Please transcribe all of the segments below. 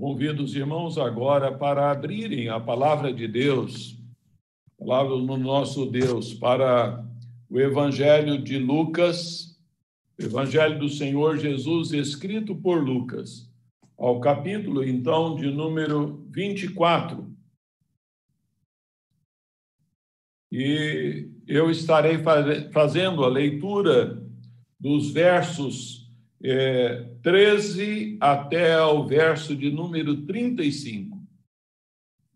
Convido os irmãos agora para abrirem a palavra de Deus, a palavra do nosso Deus, para o Evangelho de Lucas, Evangelho do Senhor Jesus, escrito por Lucas, ao capítulo, então, de número 24. E eu estarei fazendo a leitura dos versos é, 13 até o verso de número 35.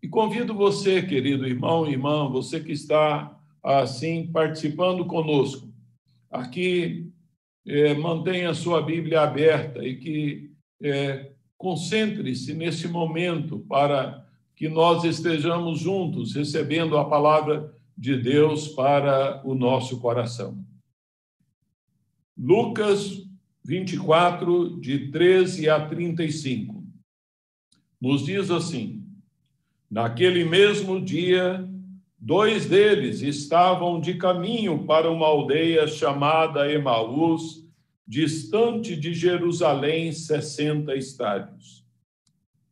E convido você, querido irmão e irmã, você que está assim participando conosco, aqui é, mantenha sua Bíblia aberta e que é, concentre-se nesse momento para que nós estejamos juntos recebendo a palavra de Deus para o nosso coração. Lucas 24, de 13 a 35. Nos diz assim: Naquele mesmo dia, dois deles estavam de caminho para uma aldeia chamada Emaús, distante de Jerusalém, 60 estádios.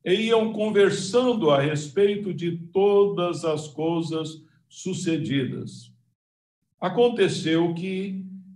E iam conversando a respeito de todas as coisas sucedidas. Aconteceu que,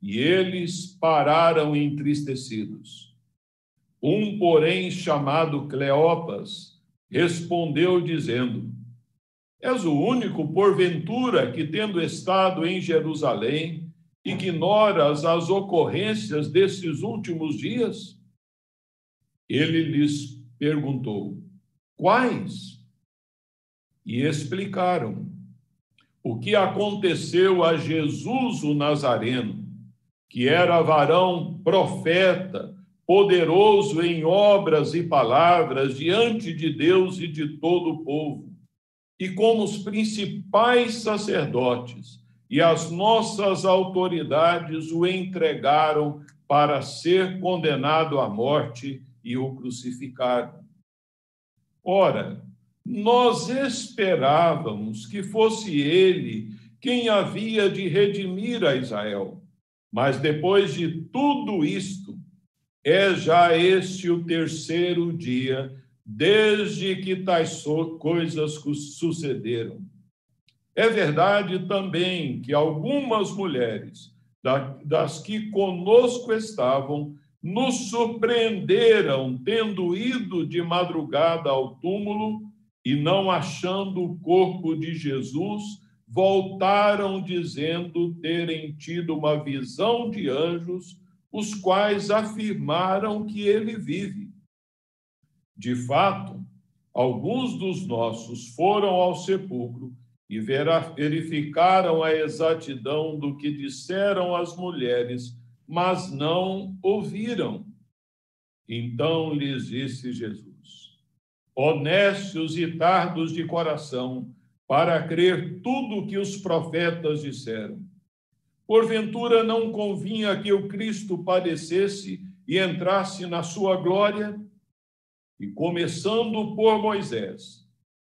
E eles pararam entristecidos. Um, porém, chamado Cleopas, respondeu, dizendo: És o único, porventura, que, tendo estado em Jerusalém, ignoras as ocorrências desses últimos dias? Ele lhes perguntou: Quais? E explicaram o que aconteceu a Jesus o Nazareno que era varão profeta, poderoso em obras e palavras diante de Deus e de todo o povo. E como os principais sacerdotes e as nossas autoridades o entregaram para ser condenado à morte e o crucificaram. Ora, nós esperávamos que fosse ele quem havia de redimir a Israel. Mas depois de tudo isto, é já este o terceiro dia desde que tais coisas sucederam. É verdade também que algumas mulheres, das que conosco estavam, nos surpreenderam tendo ido de madrugada ao túmulo e não achando o corpo de Jesus, voltaram dizendo terem tido uma visão de anjos, os quais afirmaram que ele vive. De fato, alguns dos nossos foram ao sepulcro e verificaram a exatidão do que disseram as mulheres, mas não ouviram. Então lhes disse Jesus: Honestos e tardos de coração, para crer tudo o que os profetas disseram. Porventura não convinha que o Cristo padecesse e entrasse na sua glória? E começando por Moisés,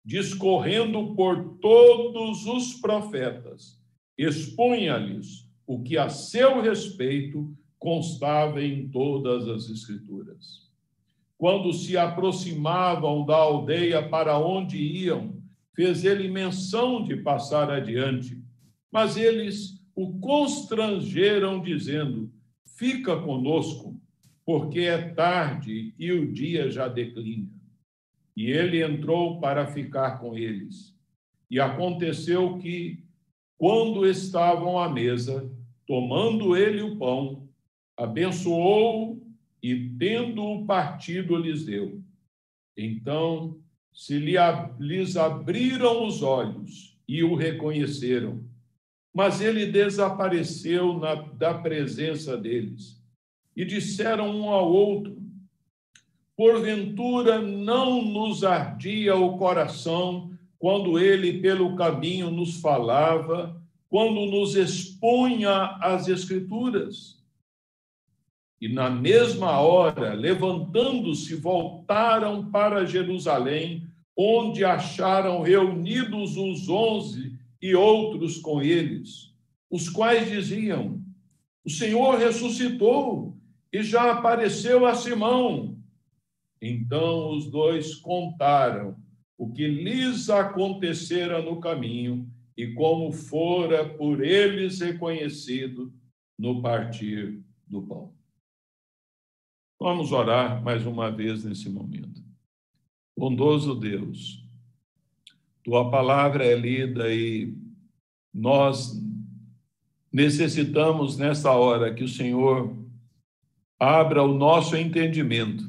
discorrendo por todos os profetas, expunha-lhes o que a seu respeito constava em todas as Escrituras. Quando se aproximavam da aldeia para onde iam, fez ele menção de passar adiante, mas eles o constrangeram, dizendo: Fica conosco, porque é tarde e o dia já declina. E ele entrou para ficar com eles. E aconteceu que, quando estavam à mesa, tomando ele o pão, abençoou e, tendo-o partido, lhes deu. Então se lhes abriram os olhos e o reconheceram. Mas ele desapareceu na, da presença deles. E disseram um ao outro: Porventura não nos ardia o coração quando ele pelo caminho nos falava, quando nos expunha as Escrituras. E na mesma hora, levantando-se, voltaram para Jerusalém, onde acharam reunidos os onze e outros com eles, os quais diziam: O Senhor ressuscitou e já apareceu a Simão. Então os dois contaram o que lhes acontecera no caminho e como fora por eles reconhecido no partir do pão. Vamos orar mais uma vez nesse momento. Bondoso Deus, tua palavra é lida e nós necessitamos nessa hora que o Senhor abra o nosso entendimento,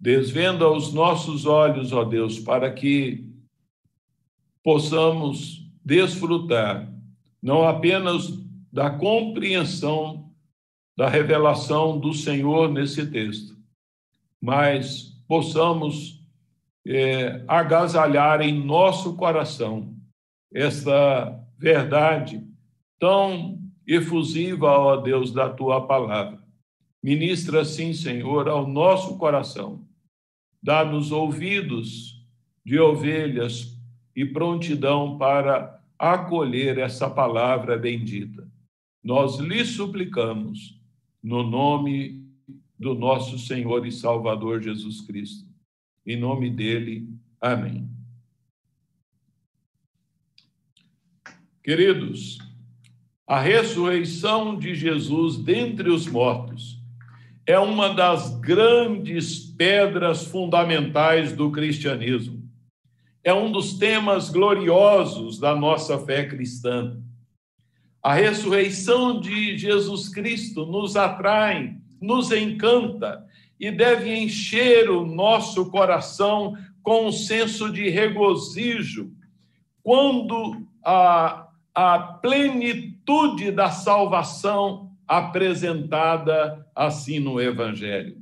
desvenda os nossos olhos, ó Deus, para que possamos desfrutar não apenas da compreensão da revelação do Senhor nesse texto, mas possamos é, agasalhar em nosso coração essa verdade tão efusiva, ó Deus, da tua palavra. Ministra, sim, Senhor, ao nosso coração. Dá-nos ouvidos de ovelhas e prontidão para acolher essa palavra bendita. Nós lhe suplicamos, no nome do nosso Senhor e Salvador Jesus Cristo. Em nome dele, amém. Queridos, a ressurreição de Jesus dentre os mortos é uma das grandes pedras fundamentais do cristianismo. É um dos temas gloriosos da nossa fé cristã. A ressurreição de Jesus Cristo nos atrai, nos encanta e deve encher o nosso coração com um senso de regozijo quando a, a plenitude da salvação apresentada assim no Evangelho.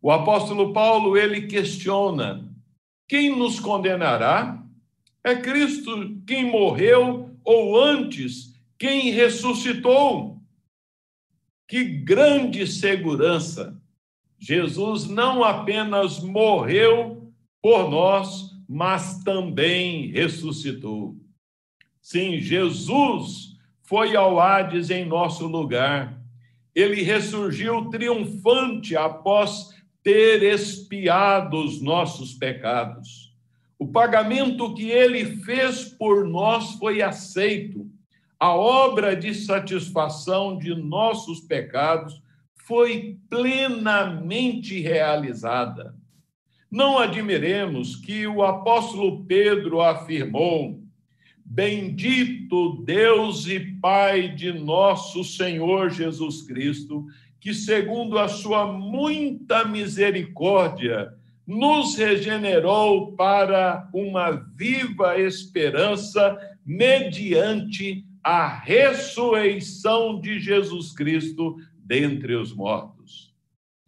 O apóstolo Paulo, ele questiona: quem nos condenará? É Cristo quem morreu ou antes quem ressuscitou? Que grande segurança! Jesus não apenas morreu por nós, mas também ressuscitou. Sim, Jesus foi ao Hades em nosso lugar. Ele ressurgiu triunfante após ter expiado os nossos pecados. O pagamento que ele fez por nós foi aceito. A obra de satisfação de nossos pecados foi plenamente realizada. Não admiremos que o apóstolo Pedro afirmou: Bendito Deus e Pai de nosso Senhor Jesus Cristo, que, segundo a sua muita misericórdia, nos regenerou para uma viva esperança mediante a ressurreição de Jesus Cristo dentre os mortos.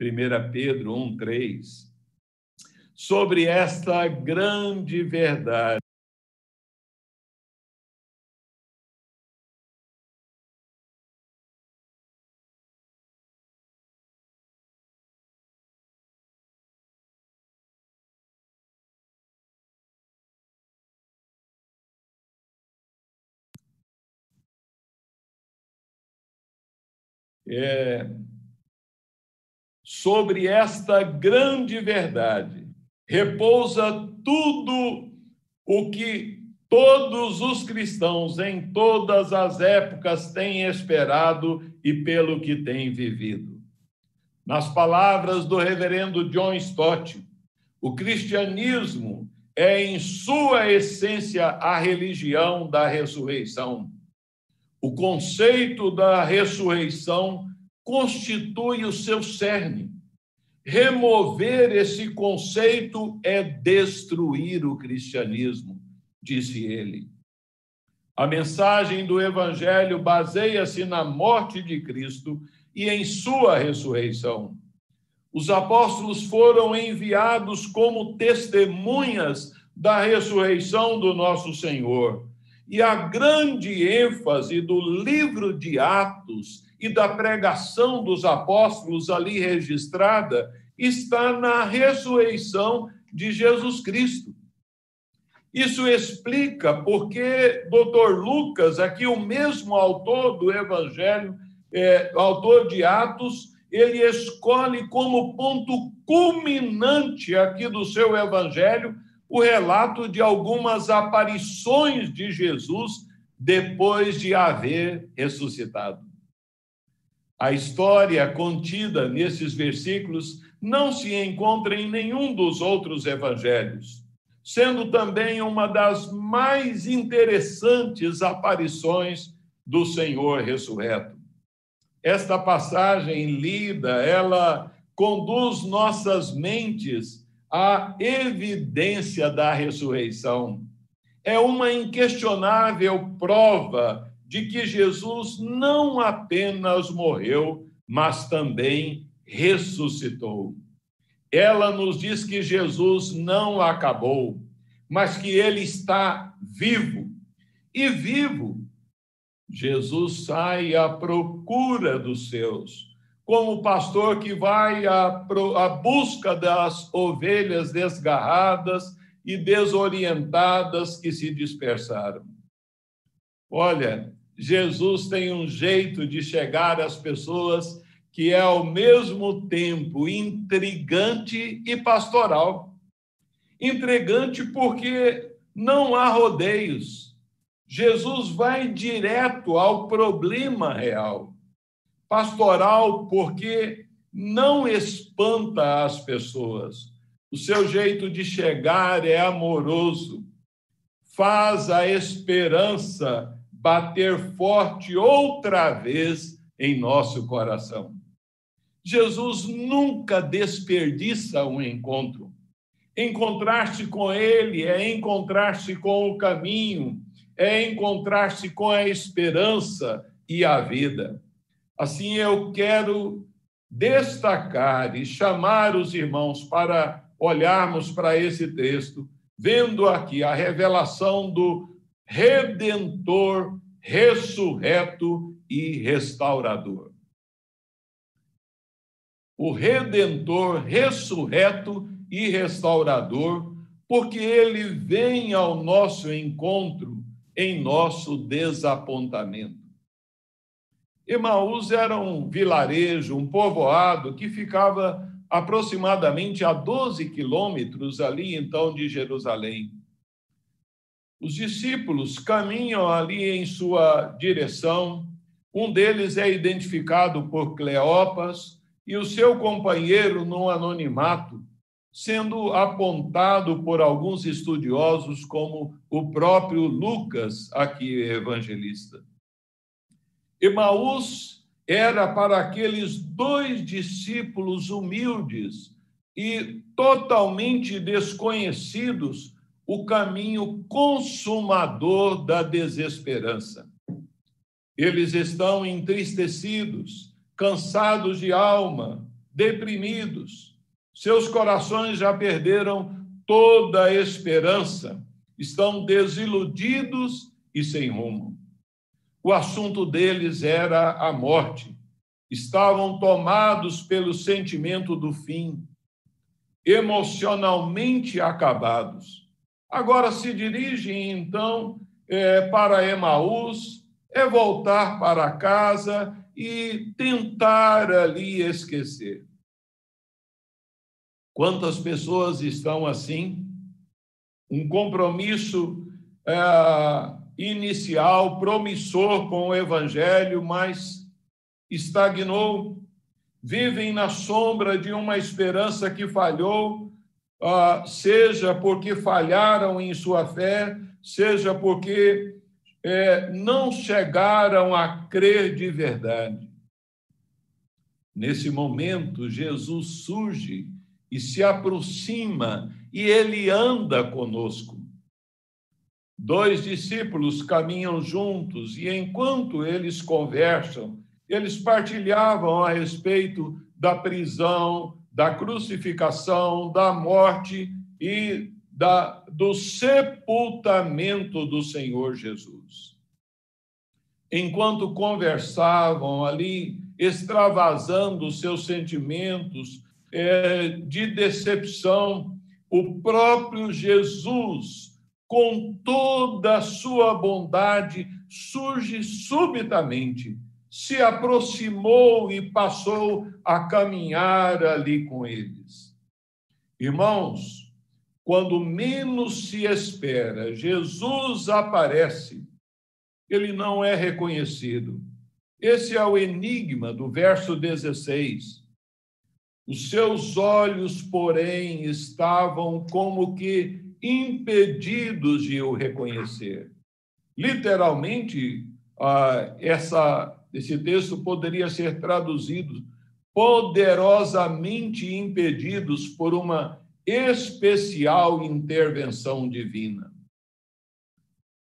1 Pedro 1, 3. Sobre esta grande verdade, é, sobre esta grande verdade repousa tudo o que todos os cristãos em todas as épocas têm esperado e pelo que têm vivido. Nas palavras do reverendo John Stott, o cristianismo é, em sua essência, a religião da ressurreição. O conceito da ressurreição constitui o seu cerne. Remover esse conceito é destruir o cristianismo, disse ele. A mensagem do Evangelho baseia-se na morte de Cristo e em sua ressurreição. Os apóstolos foram enviados como testemunhas da ressurreição do nosso Senhor. E a grande ênfase do livro de Atos e da pregação dos apóstolos ali registrada está na ressurreição de Jesus Cristo. Isso explica porque Dr. Lucas, aqui o mesmo autor do Evangelho, é, autor de Atos, ele escolhe como ponto culminante aqui do seu Evangelho o relato de algumas aparições de Jesus depois de haver ressuscitado. A história contida nesses versículos não se encontra em nenhum dos outros evangelhos, sendo também uma das mais interessantes aparições do Senhor ressurreto. Esta passagem lida, ela conduz nossas mentes à evidência da ressurreição. É uma inquestionável prova de que Jesus não apenas morreu, mas também ressuscitou. Ela nos diz que Jesus não acabou, mas que ele está vivo. E vivo, Jesus sai à procura dos seus, como o pastor que vai à, à busca das ovelhas desgarradas e desorientadas que se dispersaram. Olha, Jesus tem um jeito de chegar às pessoas que é ao mesmo tempo intrigante e pastoral. Intrigante porque não há rodeios. Jesus vai direto ao problema real. Pastoral porque não espanta as pessoas. O seu jeito de chegar é amoroso. Faz a esperança bater forte outra vez em nosso coração. Jesus nunca desperdiça um encontro. Encontrar-se com Ele é encontrar-se com o caminho, é encontrar-se com a esperança e a vida. Assim, eu quero destacar e chamar os irmãos para olharmos para esse texto, vendo aqui a revelação do Redentor ressurreto e restaurador o redentor ressurreto e restaurador, porque ele vem ao nosso encontro em nosso desapontamento. Emaús era um vilarejo, um povoado que ficava aproximadamente a 12 quilômetros ali então de Jerusalém. Os discípulos caminham ali em sua direção. Um deles é identificado por Cleopas, e o seu companheiro no anonimato, sendo apontado por alguns estudiosos como o próprio Lucas, aqui evangelista. Emaús era para aqueles dois discípulos humildes e totalmente desconhecidos o caminho consumador da desesperança. Eles estão entristecidos, cansados de alma, deprimidos. Seus corações já perderam toda a esperança, estão desiludidos e sem rumo. O assunto deles era a morte. Estavam tomados pelo sentimento do fim, emocionalmente acabados. Agora se dirigem, então, é, para Emaús, é voltar para casa e tentar ali esquecer. Quantas pessoas estão assim? Um compromisso é, inicial, promissor com o Evangelho, mas estagnou, vivem na sombra de uma esperança que falhou, ah, seja porque falharam em sua fé, seja porque é, não chegaram a crer de verdade. Nesse momento, Jesus surge e se aproxima e ele anda conosco. Dois discípulos caminham juntos e, enquanto eles conversam, eles partilhavam a respeito da prisão, da crucificação, da morte e da, do sepultamento do Senhor Jesus. Enquanto conversavam ali, extravasando seus sentimentos é, de decepção, o próprio Jesus, com toda a sua bondade, surge subitamente, se aproximou e passou a caminhar ali com eles. Irmãos, quando menos se espera, Jesus aparece, ele não é reconhecido. Esse é o enigma do verso 16. Os seus olhos, porém, estavam como que impedidos de o reconhecer. Literalmente, ah, essa, esse texto poderia ser traduzido poderosamente impedidos por uma especial intervenção divina.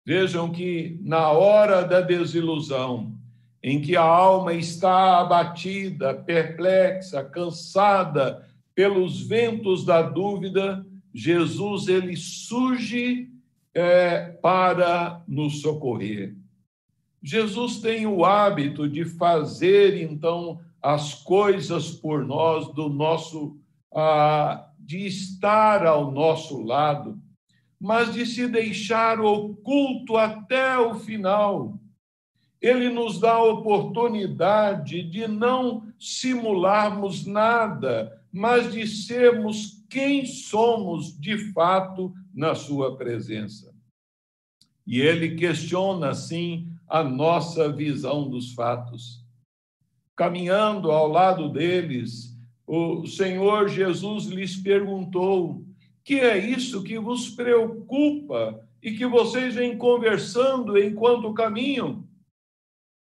Vejam que na hora da desilusão, em que a alma está abatida, perplexa, cansada pelos ventos da dúvida, Jesus ele surge é, para nos socorrer. Jesus tem o hábito de fazer então as coisas por nós, do nosso, ah, de estar ao nosso lado, mas de se deixar oculto até o final. Ele nos dá a oportunidade de não simularmos nada, mas de sermos quem somos de fato na Sua presença. E ele questiona, assim, a nossa visão dos fatos. Caminhando ao lado deles, o Senhor Jesus lhes perguntou: que é isso que vos preocupa e que vocês vêm conversando enquanto caminham?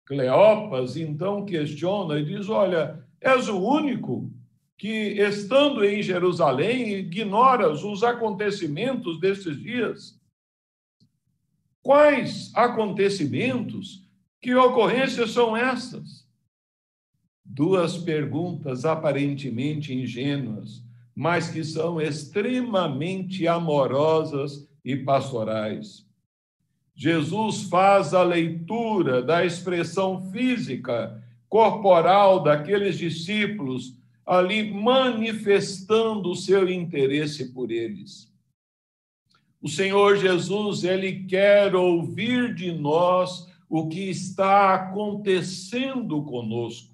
Cleopas então questiona e diz: Olha, és o único que, estando em Jerusalém, ignoras os acontecimentos destes dias? Quais acontecimentos? Que ocorrências são essas? Duas perguntas aparentemente ingênuas, mas que são extremamente amorosas e pastorais. Jesus faz a leitura da expressão física, corporal daqueles discípulos ali manifestando o seu interesse por eles. O Senhor Jesus, ele quer ouvir de nós o que está acontecendo conosco.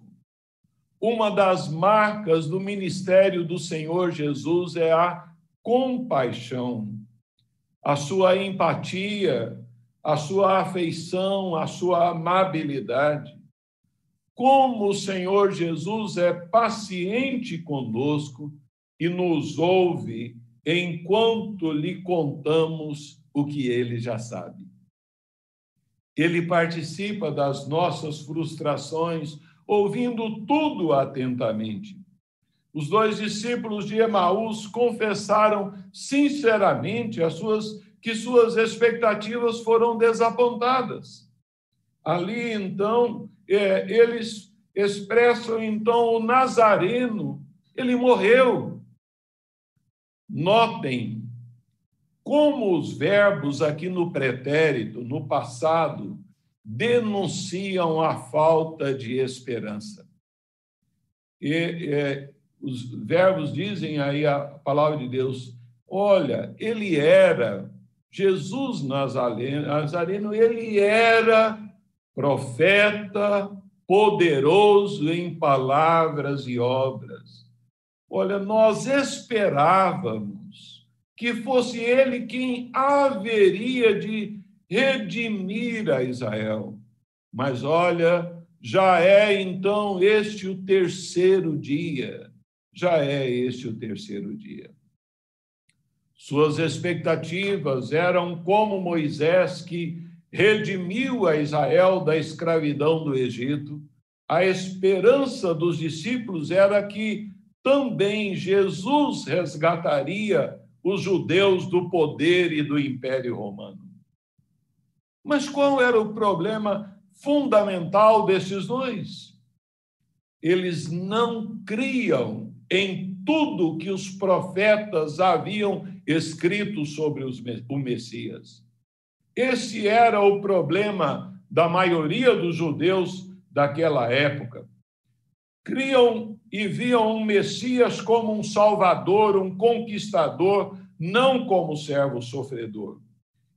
Uma das marcas do ministério do Senhor Jesus é a compaixão, a sua empatia, a sua afeição, a sua amabilidade como o Senhor Jesus é paciente conosco e nos ouve enquanto lhe contamos o que ele já sabe. Ele participa das nossas frustrações, ouvindo tudo atentamente. Os dois discípulos de Emaús confessaram sinceramente as suas, que suas expectativas foram desapontadas. Ali, então, é, eles expressam então o Nazareno, ele morreu. Notem como os verbos aqui no pretérito, no passado, denunciam a falta de esperança. E é, os verbos dizem aí a palavra de Deus: olha, ele era, Jesus Nazareno, Nazareno ele era profeta poderoso em palavras e obras. Olha, nós esperávamos que fosse ele quem haveria de redimir a Israel. Mas olha, já é então este o terceiro dia. Já é este o terceiro dia. Suas expectativas eram como Moisés, que redimiu a Israel da escravidão do Egito, a esperança dos discípulos era que também Jesus resgataria os judeus do poder e do império romano. Mas qual era o problema fundamental desses dois? Eles não criam em tudo que os profetas haviam escrito sobre o Messias. Esse era o problema da maioria dos judeus daquela época. Criam e viam um Messias como um salvador, um conquistador, não como servo sofredor.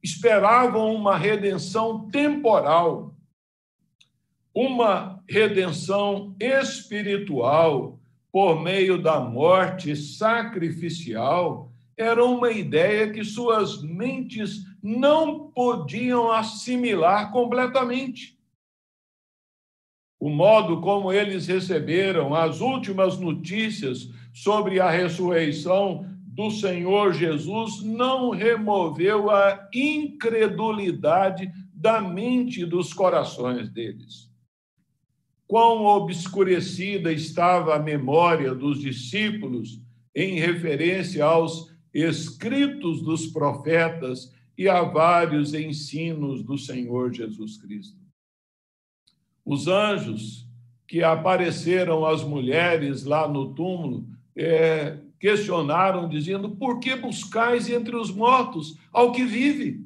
Esperavam uma redenção temporal, uma redenção espiritual por meio da morte sacrificial. Era uma ideia que suas mentes não podiam assimilar completamente. O modo como eles receberam as últimas notícias sobre a ressurreição do Senhor Jesus não removeu a incredulidade da mente e dos corações deles. Quão obscurecida estava a memória dos discípulos em referência aos escritos dos profetas e a vários ensinos do Senhor Jesus Cristo. Os anjos que apareceram às mulheres lá no túmulo é, questionaram, dizendo: Por que buscais entre os mortos ao que vive?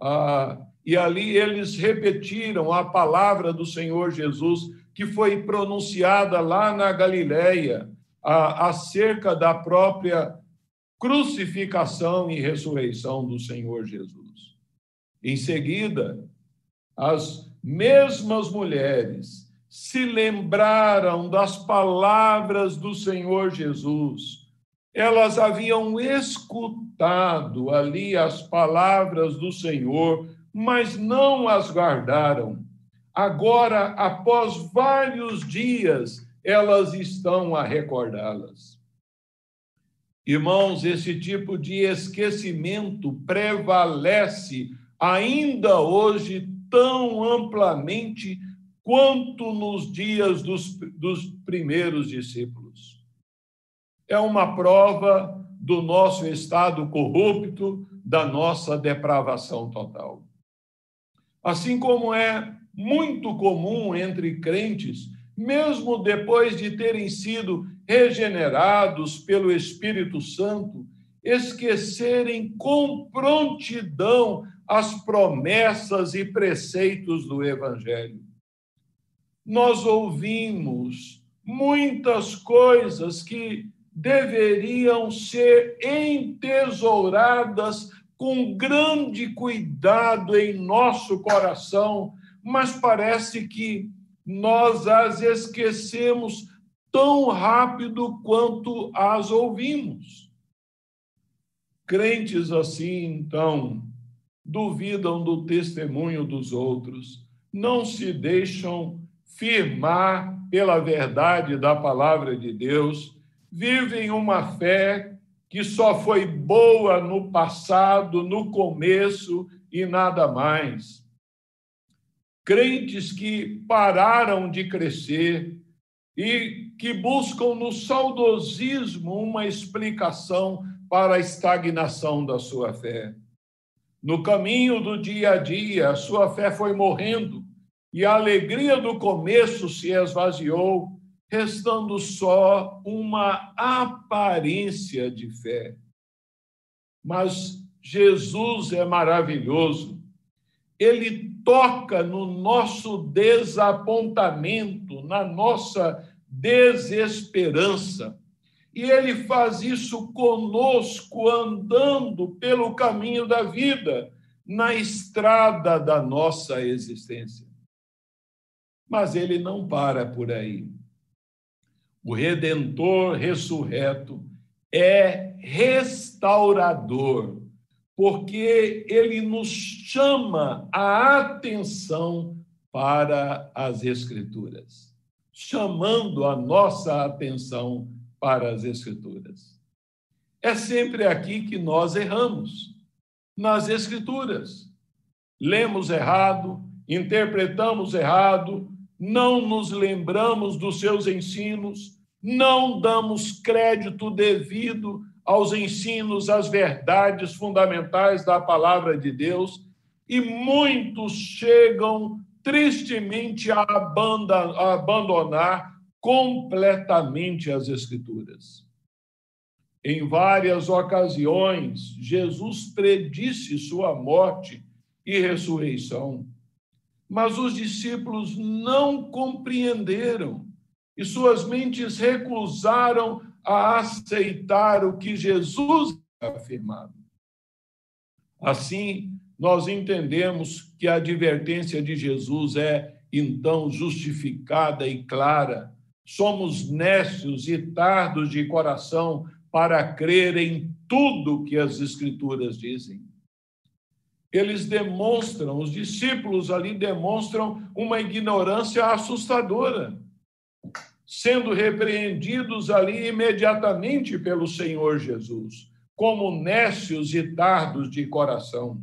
Ah, e ali eles repetiram a palavra do Senhor Jesus, que foi pronunciada lá na Galileia, acerca da própria crucificação e ressurreição do Senhor Jesus. Em seguida, as mesmas mulheres se lembraram das palavras do Senhor Jesus. Elas haviam escutado ali as palavras do Senhor, mas não as guardaram. Agora, após vários dias, elas estão a recordá-las. Irmãos, esse tipo de esquecimento prevalece ainda hoje tão amplamente quanto nos dias dos, dos primeiros discípulos. É uma prova do nosso estado corrupto, da nossa depravação total. Assim como é muito comum entre crentes, mesmo depois de terem sido regenerados pelo Espírito Santo, esquecerem com prontidão as promessas e preceitos do Evangelho. Nós ouvimos muitas coisas que deveriam ser entesouradas com grande cuidado em nosso coração, mas parece que nós as esquecemos tão rápido quanto as ouvimos. Crentes assim, então, duvidam do testemunho dos outros, não se deixam firmar pela verdade da palavra de Deus, vivem uma fé que só foi boa no passado, no começo e nada mais. Crentes que pararam de crescer e que buscam no saudosismo uma explicação para a estagnação da sua fé. No caminho do dia a dia, a sua fé foi morrendo e a alegria do começo se esvaziou, restando só uma aparência de fé. Mas Jesus é maravilhoso. Ele toca no nosso desapontamento, na nossa desesperança. E ele faz isso conosco, andando pelo caminho da vida, na estrada da nossa existência. Mas ele não para por aí. O redentor ressurreto é restaurador, porque ele nos chama a atenção para as Escrituras, chamando a nossa atenção para as Escrituras. É sempre aqui que nós erramos, nas Escrituras. Lemos errado, interpretamos errado, não nos lembramos dos seus ensinos, não damos crédito devido aos ensinos, às verdades fundamentais da palavra de Deus, e muitos chegam tristemente a abandonar completamente as Escrituras. Em várias ocasiões, Jesus predisse sua morte e ressurreição, mas os discípulos não compreenderam e suas mentes recusaram a aceitar o que Jesus afirmado. Assim, nós entendemos que a advertência de Jesus é então justificada e clara. Somos nécios e tardos de coração para crer em tudo que as Escrituras dizem. Eles demonstram, os discípulos ali demonstram uma ignorância assustadora, sendo repreendidos ali imediatamente pelo Senhor Jesus, como nécios e tardos de coração.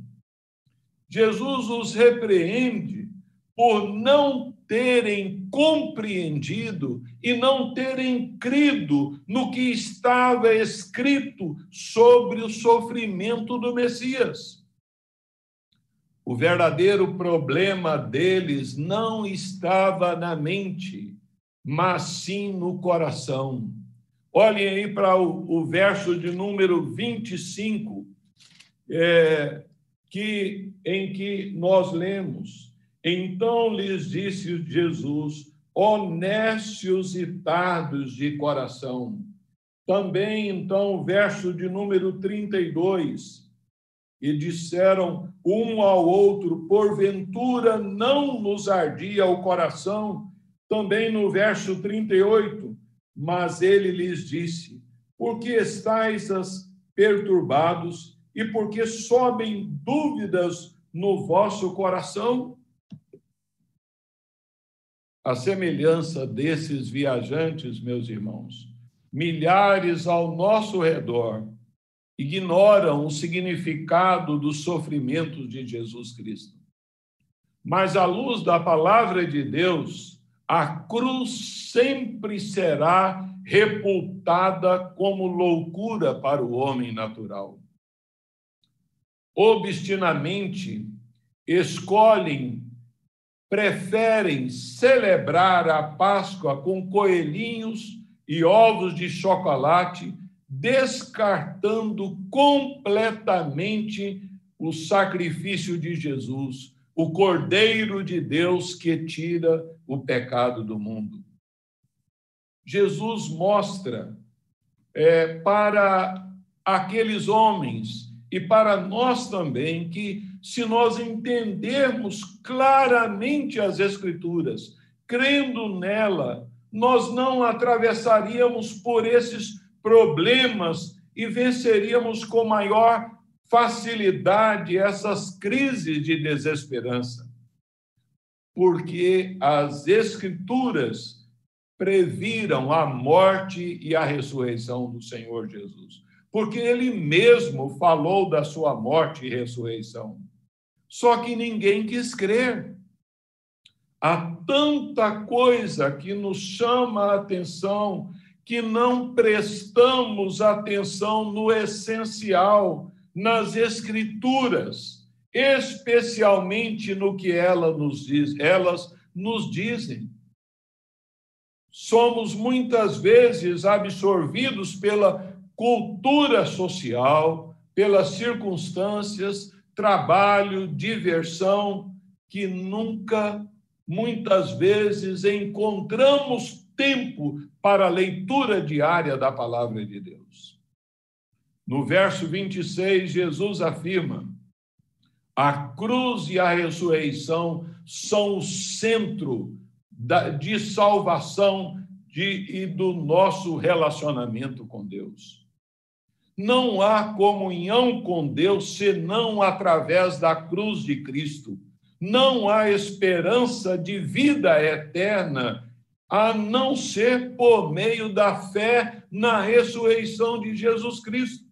Jesus os repreende por não terem compreendido e não terem crido no que estava escrito sobre o sofrimento do Messias. O verdadeiro problema deles não estava na mente, mas sim no coração. Olhem aí para o, o verso de número 25, é, que, em que nós lemos então lhes disse Jesus: honestos e tardos de coração. Também, então, o verso de número 32. E disseram um ao outro: porventura não nos ardia o coração? Também no verso 38. Mas ele lhes disse: Por que estáis perturbados e por que sobem dúvidas no vosso coração? A semelhança desses viajantes, meus irmãos, milhares ao nosso redor ignoram o significado dos sofrimentos de Jesus Cristo. Mas, à luz da palavra de Deus, a cruz sempre será reputada como loucura para o homem natural. Obstinamente escolhem preferem celebrar a Páscoa com coelhinhos e ovos de chocolate, descartando completamente o sacrifício de Jesus, o Cordeiro de Deus que tira o pecado do mundo. Jesus mostra é, para aqueles homens e para nós também que se nós entendermos claramente as Escrituras, crendo nela, nós não atravessaríamos por esses problemas e venceríamos com maior facilidade essas crises de desesperança. Porque as Escrituras previram a morte e a ressurreição do Senhor Jesus. Porque ele mesmo falou da sua morte e ressurreição. Só que ninguém quis crer. Há tanta coisa que nos chama a atenção que não prestamos atenção no essencial, nas escrituras, especialmente no que ela nos diz, elas nos dizem. Somos muitas vezes absorvidos pela cultura social, pelas circunstâncias, trabalho, diversão, que nunca, muitas vezes, encontramos tempo para a leitura diária da palavra de Deus. No verso 26, Jesus afirma: a cruz e a ressurreição são o centro de salvação de, e do nosso relacionamento com Deus. Não há comunhão com Deus senão através da cruz de Cristo. Não há esperança de vida eterna a não ser por meio da fé na ressurreição de Jesus Cristo.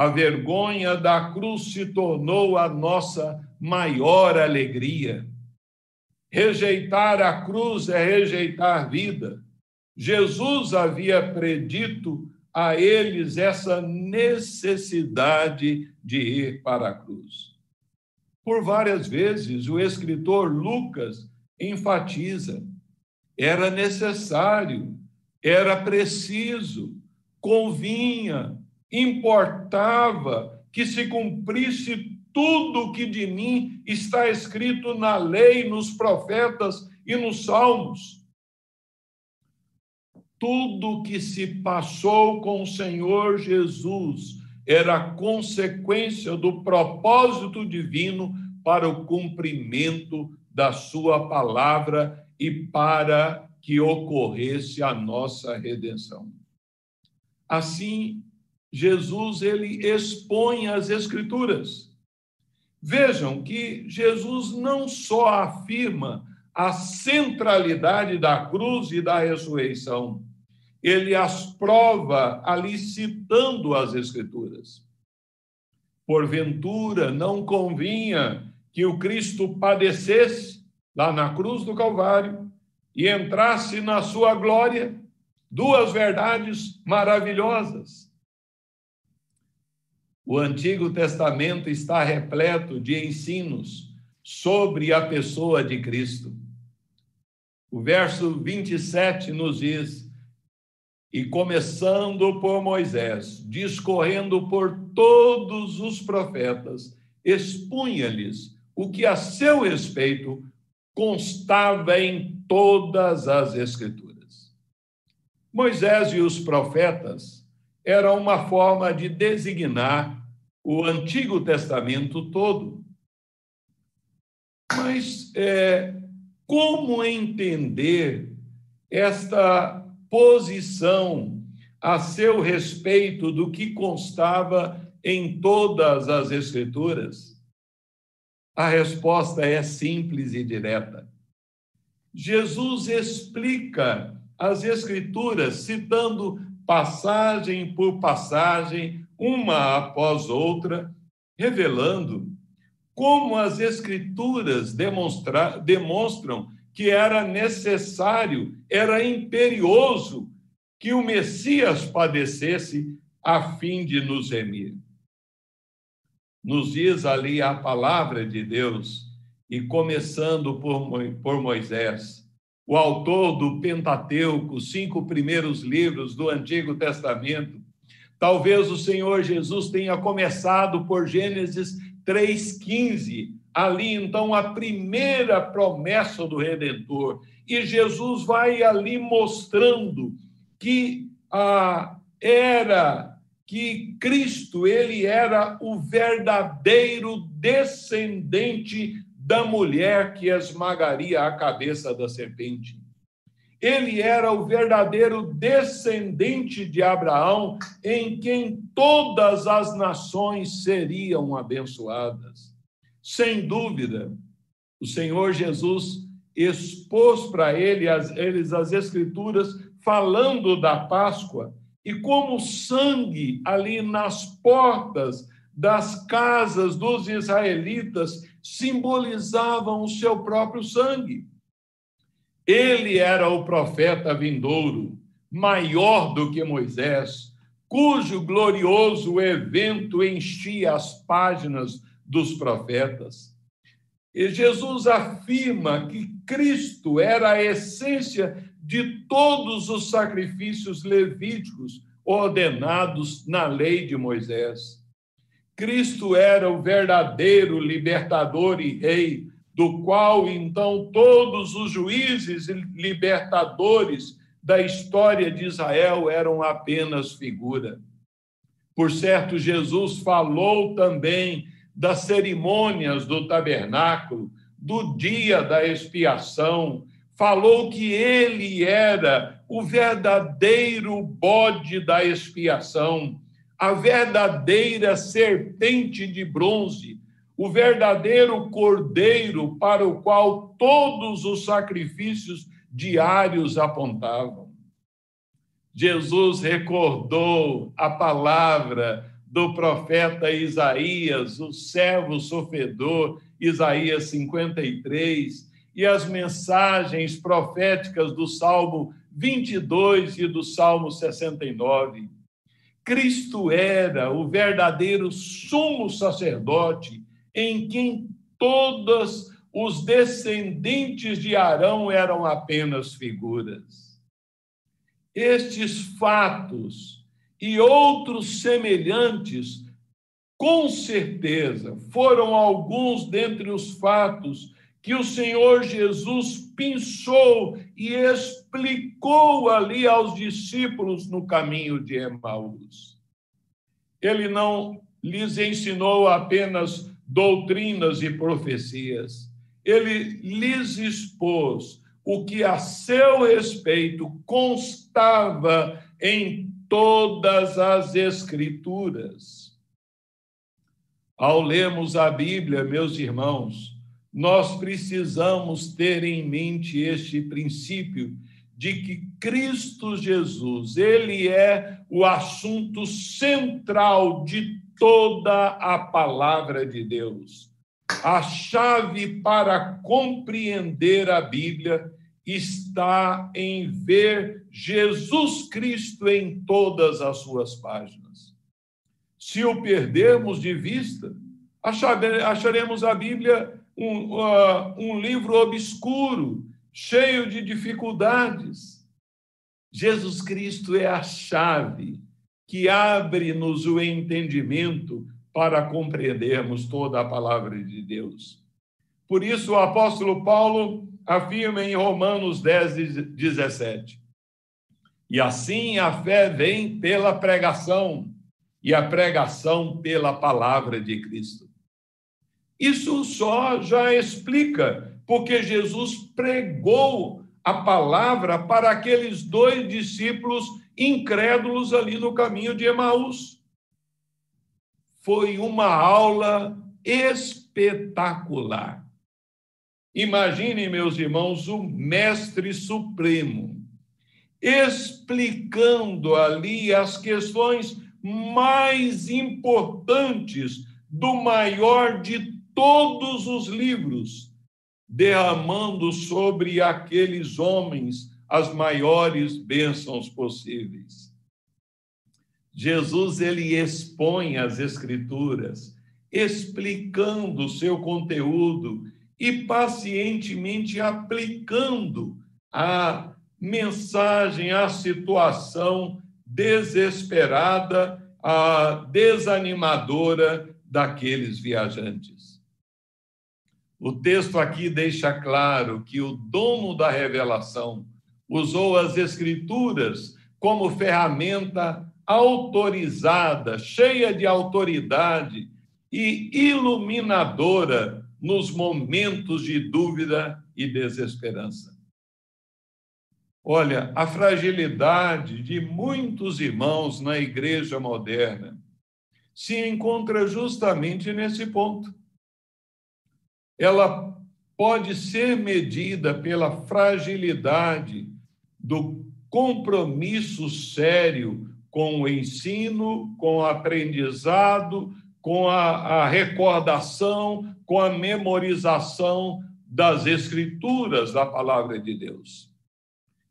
A vergonha da cruz se tornou a nossa maior alegria. Rejeitar a cruz é rejeitar vida. Jesus havia predito a eles essa necessidade de ir para a cruz. Por várias vezes, o escritor Lucas enfatiza: era necessário, era preciso, convinha, importava que se cumprisse tudo que de mim está escrito na lei, nos profetas e nos salmos. Tudo que se passou com o Senhor Jesus era consequência do propósito divino para o cumprimento da sua palavra e para que ocorresse a nossa redenção. Assim, Jesus ele expõe as escrituras. Vejam que Jesus não só afirma a centralidade da cruz e da ressurreição, ele as prova ali citando as Escrituras. Porventura, não convinha que o Cristo padecesse lá na cruz do Calvário e entrasse na sua glória. Duas verdades maravilhosas. O Antigo Testamento está repleto de ensinos sobre a pessoa de Cristo. O verso 27 nos diz: e começando por Moisés, discorrendo por todos os profetas, expunha-lhes o que a seu respeito constava em todas as Escrituras. Moisés e os profetas eram uma forma de designar o Antigo Testamento todo. Mas é, como entender esta posição a seu respeito do que constava em todas as Escrituras? A resposta é simples e direta. Jesus explica as Escrituras citando passagem por passagem, uma após outra, revelando como as Escrituras demonstra, demonstram que era necessário, era imperioso que o Messias padecesse a fim de nos remir. Nos diz ali a palavra de Deus, e começando por Moisés, o autor do Pentateuco, cinco primeiros livros do Antigo Testamento. Talvez o Senhor Jesus tenha começado por Gênesis 3,15, ali então a primeira promessa do Redentor. E Jesus vai ali mostrando que a era que Cristo ele era o verdadeiro descendente da mulher que esmagaria a cabeça da serpente. Ele era o verdadeiro descendente de Abraão, em quem todas as nações seriam abençoadas. Sem dúvida, o Senhor Jesus expôs para ele as, eles as Escrituras falando da Páscoa e como o sangue ali nas portas das casas dos israelitas simbolizavam o seu próprio sangue. Ele era o profeta vindouro, maior do que Moisés, cujo glorioso evento enchia as páginas dos profetas. E Jesus afirma que Cristo era a essência de todos os sacrifícios levíticos ordenados na lei de Moisés. Cristo era o verdadeiro libertador e rei, do qual então todos os juízes e libertadores da história de Israel eram apenas figura. Por certo, Jesus falou também das cerimônias do tabernáculo, do dia da expiação, falou que ele era o verdadeiro bode da expiação, a verdadeira serpente de bronze, o verdadeiro cordeiro para o qual todos os sacrifícios diários apontavam. Jesus recordou a palavra do profeta Isaías, o servo sofredor, Isaías 53, e as mensagens proféticas do Salmo 22 e do Salmo 69. Cristo era o verdadeiro sumo sacerdote em quem todos os descendentes de Arão eram apenas figuras. Estes fatos e outros semelhantes, com certeza, foram alguns dentre os fatos que o Senhor Jesus pensou e explicou ali aos discípulos no caminho de Emaús. Ele não lhes ensinou apenas doutrinas e profecias, ele lhes expôs o que a seu respeito constava em todas as Escrituras. Ao lermos a Bíblia, meus irmãos, nós precisamos ter em mente este princípio de que Cristo Jesus, ele é o assunto central de toda a palavra de Deus. A chave para compreender a Bíblia está em ver Jesus Cristo em todas as suas páginas. Se o perdermos de vista, acharemos a Bíblia um, uh, um livro obscuro, cheio de dificuldades. Jesus Cristo é a chave que abre-nos o entendimento para compreendermos toda a palavra de Deus. Por isso, o apóstolo Paulo afirma em Romanos 10, 17: E assim a fé vem pela pregação, e a pregação pela palavra de Cristo. Isso só já explica porque Jesus pregou a palavra para aqueles dois discípulos incrédulos ali no caminho de Emaús. Foi uma aula espetacular. Imaginem, meus irmãos, o Mestre Supremo explicando ali as questões mais importantes do maior de todos os livros, derramando sobre aqueles homens as maiores bênçãos possíveis. Jesus ele expõe as escrituras, explicando o seu conteúdo e pacientemente aplicando a mensagem, a situação desesperada, a desanimadora daqueles viajantes. O texto aqui deixa claro que o dono da revelação usou as escrituras como ferramenta autorizada, cheia de autoridade e iluminadora nos momentos de dúvida e desesperança. Olha, a fragilidade de muitos irmãos na igreja moderna se encontra justamente nesse ponto ela pode ser medida pela fragilidade do compromisso sério com o ensino, com o aprendizado, com a, a recordação, com a memorização das escrituras da palavra de Deus.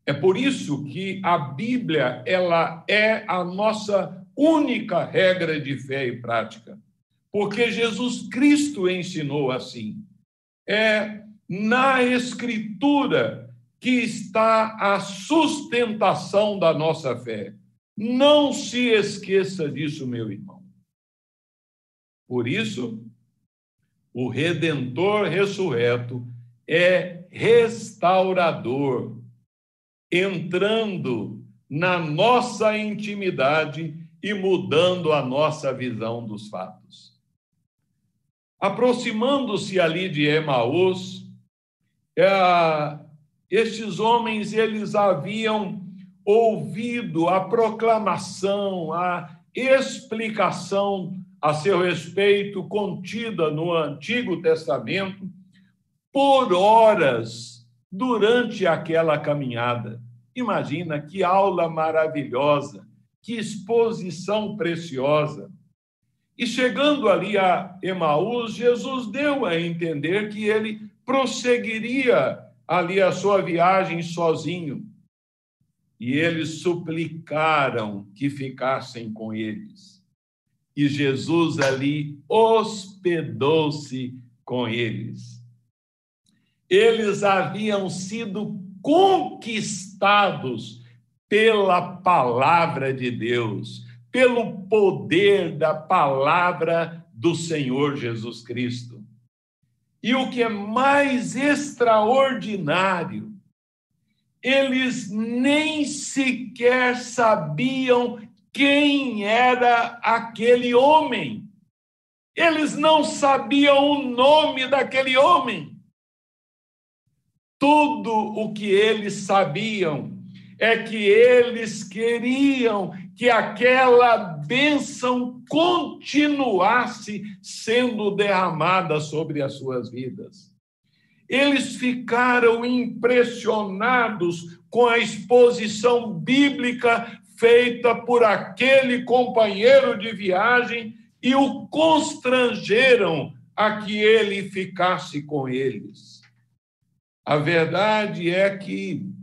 É por isso que a Bíblia ela é a nossa única regra de fé e prática, porque Jesus Cristo ensinou assim é na Escritura que está a sustentação da nossa fé. Não se esqueça disso, meu irmão. Por isso, o Redentor ressurreto é restaurador, entrando na nossa intimidade e mudando a nossa visão dos fatos. Aproximando-se ali de Emaús, é, estes homens eles haviam ouvido a proclamação, a explicação a seu respeito contida no Antigo Testamento por horas durante aquela caminhada. Imagina que aula maravilhosa, que exposição preciosa. E chegando ali a Emaús, Jesus deu a entender que ele prosseguiria ali a sua viagem sozinho. E eles suplicaram que ficassem com eles. E Jesus ali hospedou-se com eles. eles haviam sido conquistados pela palavra de Deus, pelo poder da palavra do Senhor Jesus Cristo. E o que é mais extraordinário, eles nem sequer sabiam quem era aquele homem. Eles não sabiam o nome daquele homem. Tudo o que eles sabiam é que eles queriam que aquela bênção continuasse sendo derramada sobre as suas vidas. Eles ficaram impressionados com a exposição bíblica feita por aquele companheiro de viagem e o constrangeram a que ele ficasse com eles. A verdade é que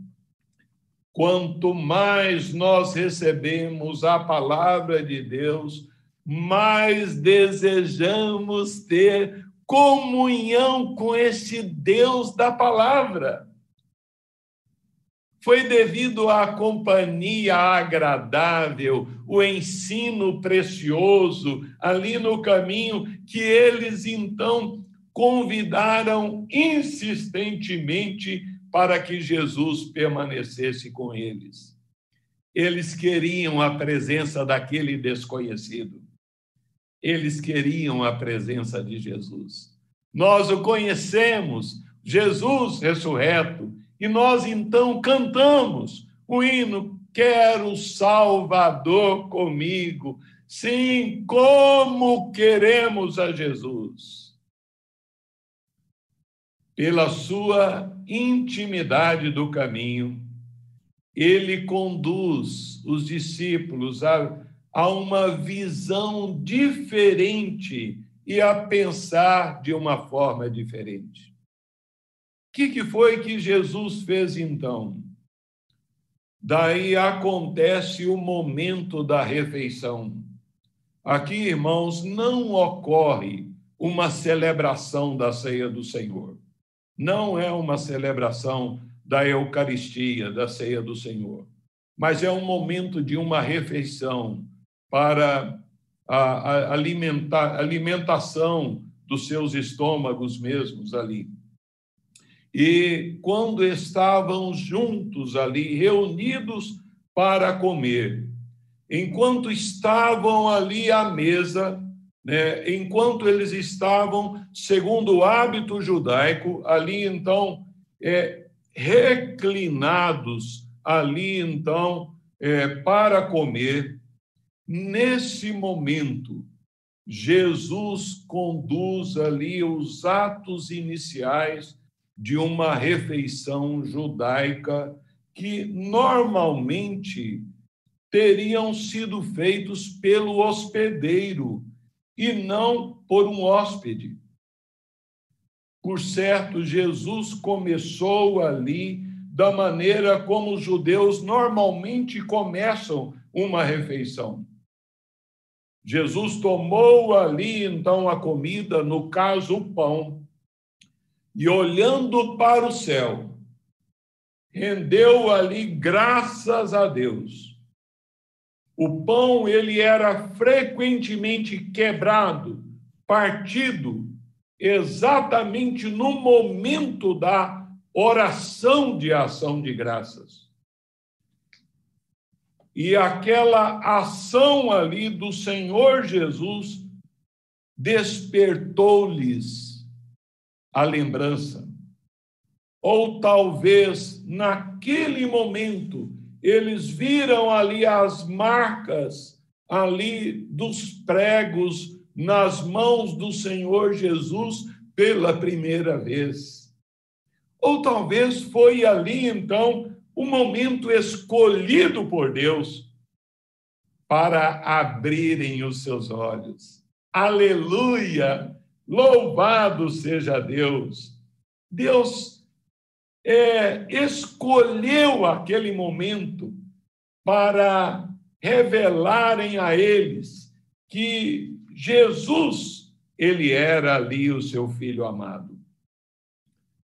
quanto mais nós recebemos a palavra de Deus, mais desejamos ter comunhão com esse Deus da palavra. Foi devido à companhia agradável, o ensino precioso ali no caminho, que eles então convidaram insistentemente para que Jesus permanecesse com eles. Eles queriam a presença daquele desconhecido. Eles queriam a presença de Jesus. Nós o conhecemos, Jesus ressurreto, e nós então cantamos o hino Quero Salvador comigo. Sim, como queremos a Jesus. Pela sua intimidade do caminho, ele conduz os discípulos a, a uma visão diferente e a pensar de uma forma diferente que, que foi que Jesus fez então? Daí acontece o momento da refeição. Aqui, irmãos, não ocorre uma celebração da ceia do Senhor. Não é uma celebração da Eucaristia, da ceia do Senhor, mas é um momento de uma refeição para a, a alimentar, alimentação dos seus estômagos mesmos ali. E quando estavam juntos ali, reunidos para comer, enquanto estavam ali à mesa, né, enquanto eles estavam, segundo o hábito judaico, ali então, é, reclinados ali então, é, para comer, nesse momento, Jesus conduz ali os atos iniciais de uma refeição judaica que normalmente teriam sido feitos pelo hospedeiro e não por um hóspede. Por certo, Jesus começou ali da maneira como os judeus normalmente começam uma refeição. Jesus tomou ali então a comida, no caso o pão, e olhando para o céu, rendeu ali graças a Deus. O pão ele era frequentemente quebrado, partido, exatamente no momento da oração de ação de graças. E aquela ação ali do Senhor Jesus despertou-lhes a lembrança. Ou talvez naquele momento eles viram ali as marcas ali dos pregos nas mãos do Senhor Jesus pela primeira vez. Ou talvez foi ali então o momento escolhido por Deus para abrirem os seus olhos. Aleluia! Louvado seja Deus! Deus é, escolheu aquele momento para revelarem a eles que Jesus, ele era ali o seu filho amado.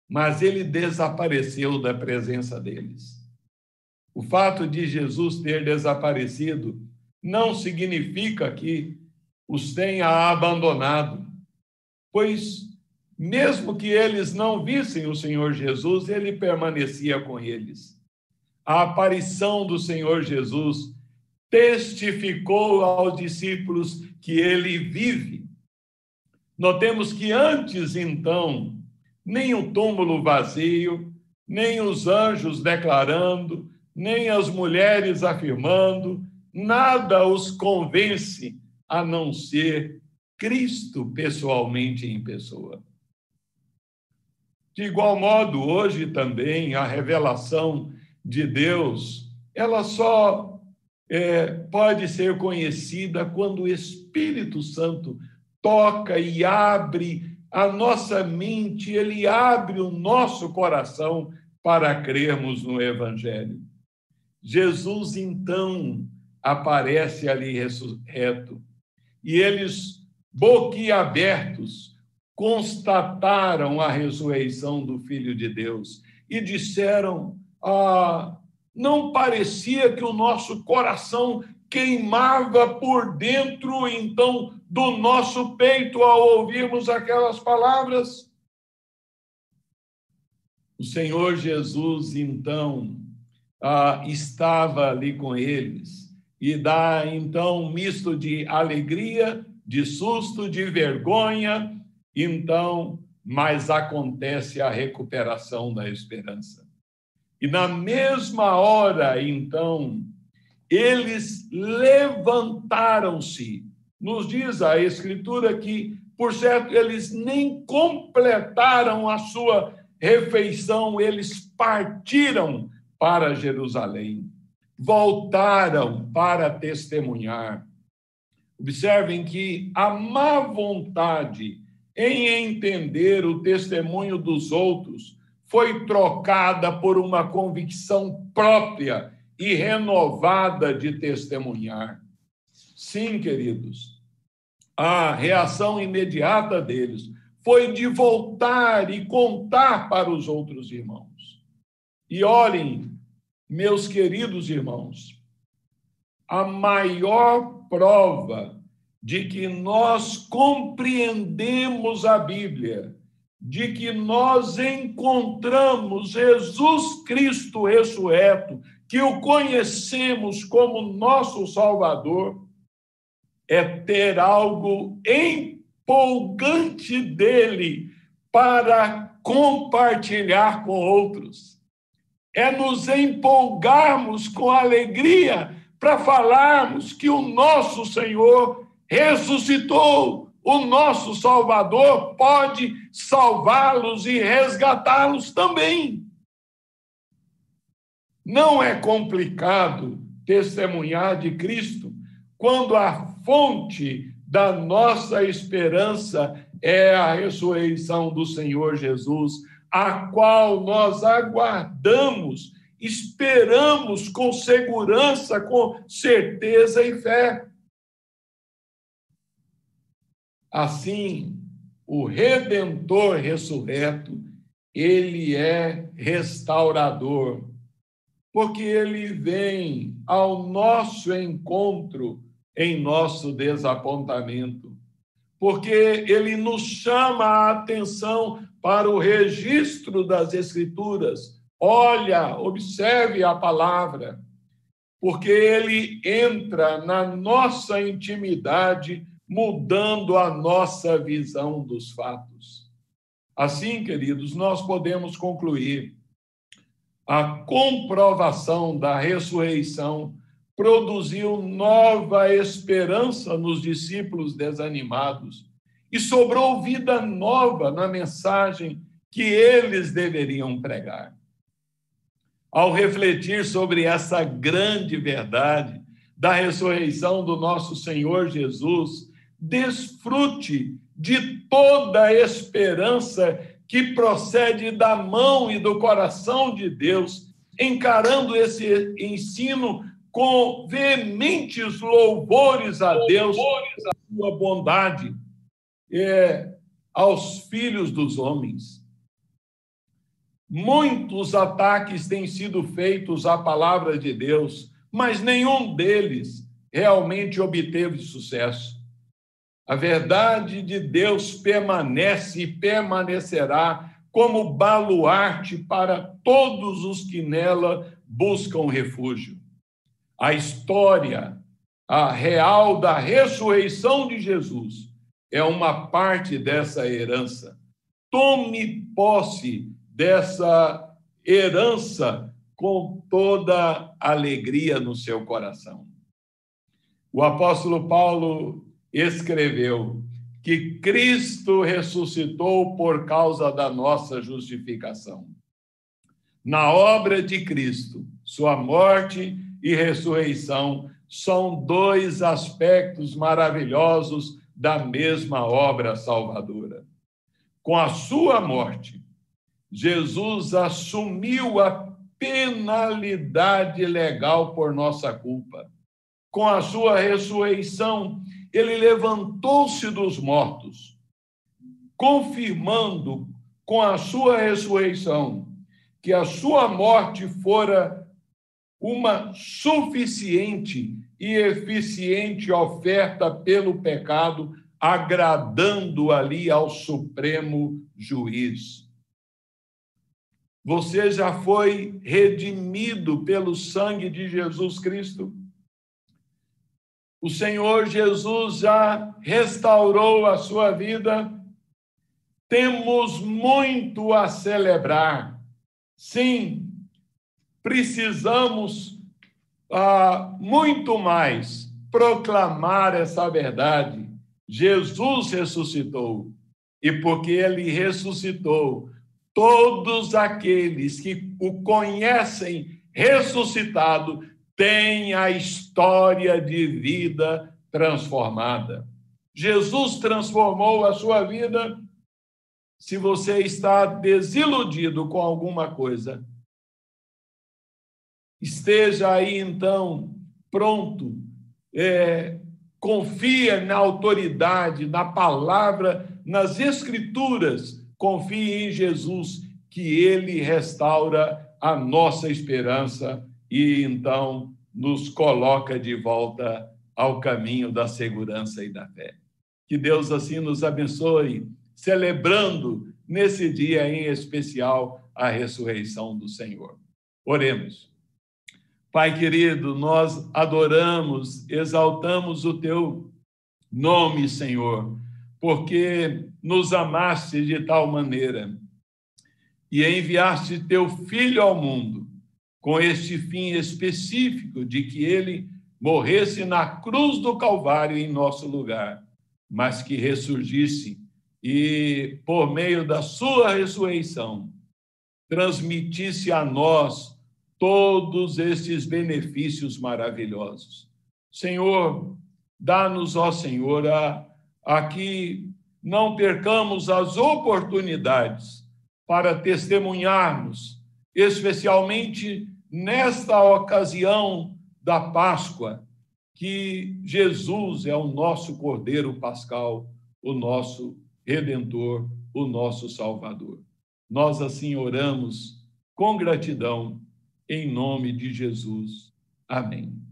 mas ele desapareceu da presença deles. O fato de Jesus ter desaparecido não significa que os tenha abandonado, pois, mesmo que eles não vissem o Senhor Jesus, ele permanecia com eles. A aparição do Senhor Jesus testificou aos discípulos que ele vive. Notemos que antes, então, nem o túmulo vazio, nem os anjos declarando, nem as mulheres afirmando, nada os convence a não ser Cristo pessoalmente em pessoa. De igual modo, hoje também a revelação de Deus, ela só é, pode ser conhecida quando o Espírito Santo toca e abre a nossa mente, ele abre o nosso coração para crermos no Evangelho. Jesus, então, aparece ali ressurreto e eles, boquiabertos, constataram a ressurreição do Filho de Deus e disseram: ah, não parecia que o nosso coração queimava por dentro, então, do nosso peito ao ouvirmos aquelas palavras? O Senhor Jesus, então, ah, estava ali com eles e dá então um misto de alegria, de susto, de vergonha, então, mas acontece a recuperação da esperança. E na mesma hora, então, eles levantaram-se. Nos diz a Escritura que, por certo, eles nem completaram a sua refeição, eles partiram para Jerusalém, voltaram para testemunhar. Observem que a má vontade em entender o testemunho dos outros foi trocada por uma convicção própria e renovada de testemunhar. Sim, queridos, a reação imediata deles foi de voltar e contar para os outros irmãos. E olhem, meus queridos irmãos, a maior prova de que nós compreendemos a Bíblia, de que nós encontramos Jesus Cristo ressurreto, que o conhecemos como nosso Salvador, é ter algo empolgante dele para compartilhar com outros. É nos empolgarmos com alegria para falarmos que o nosso Senhor ressuscitou, o nosso Salvador pode salvá-los e resgatá-los também. Não é complicado testemunhar de Cristo quando a fonte da nossa esperança é a ressurreição do Senhor Jesus a qual nós aguardamos, esperamos com segurança, com certeza e fé. Assim, o redentor ressurreto, ele é restaurador, porque ele vem ao nosso encontro em nosso desapontamento, porque ele nos chama a atenção para o registro das Escrituras. Olha, observe a palavra, porque ele entra na nossa intimidade, mudando a nossa visão dos fatos. Assim, queridos, nós podemos concluir a comprovação da ressurreição produziu nova esperança nos discípulos desanimados e sobrou vida nova na mensagem que eles deveriam pregar. Ao refletir sobre essa grande verdade da ressurreição do nosso Senhor Jesus, desfrute de toda a esperança que procede da mão e do coração de Deus, encarando esse ensino com veementes louvores a Deus, a sua bondade é, aos filhos dos homens. Muitos ataques têm sido feitos à palavra de Deus, mas nenhum deles realmente obteve sucesso. A verdade de Deus permanece e permanecerá como baluarte para todos os que nela buscam refúgio. A história, a real da ressurreição de Jesus, é uma parte dessa herança. Tome posse dessa herança com toda alegria no seu coração. O apóstolo Paulo escreveu: que Cristo ressuscitou por causa da nossa justificação. Na obra de Cristo, sua morte e ressurreição são dois aspectos maravilhosos da mesma obra salvadora. Com a sua morte, Jesus assumiu a penalidade legal por nossa culpa. Com a sua ressurreição, ele levantou-se dos mortos, confirmando com a sua ressurreição que a sua morte fora uma suficiente e eficiente oferta pelo pecado, agradando ali ao Supremo Juiz. Você já foi redimido pelo sangue de Jesus Cristo? O Senhor Jesus já restaurou a sua vida, temos muito a celebrar. Sim, precisamos ah, muito mais proclamar essa verdade. Jesus ressuscitou, e porque ele ressuscitou, todos aqueles que o conhecem ressuscitado tem a história de vida transformada. Jesus transformou a sua vida. Se você está desiludido com alguma coisa, esteja aí então pronto, é, confia na autoridade, na palavra, nas escrituras, confie em Jesus, que ele restaura a nossa esperança e então nos coloca de volta ao caminho da segurança e da fé. Que Deus assim nos abençoe, celebrando nesse dia em especial a ressurreição do Senhor. Oremos. Pai querido, nós adoramos, exaltamos o teu nome, Senhor, porque nos amaste de tal maneira e enviaste teu filho ao mundo com este fim específico de que ele morresse na cruz do Calvário em nosso lugar, mas que ressurgisse e, por meio da sua ressurreição, transmitisse a nós todos estes benefícios maravilhosos. Senhor, dá-nos, ó Senhor, a, a que não percamos as oportunidades para testemunharmos, especialmente nesta ocasião da Páscoa, que Jesus é o nosso Cordeiro Pascal, o nosso Redentor, o nosso Salvador. Nós assim oramos com gratidão, em nome de Jesus. Amém.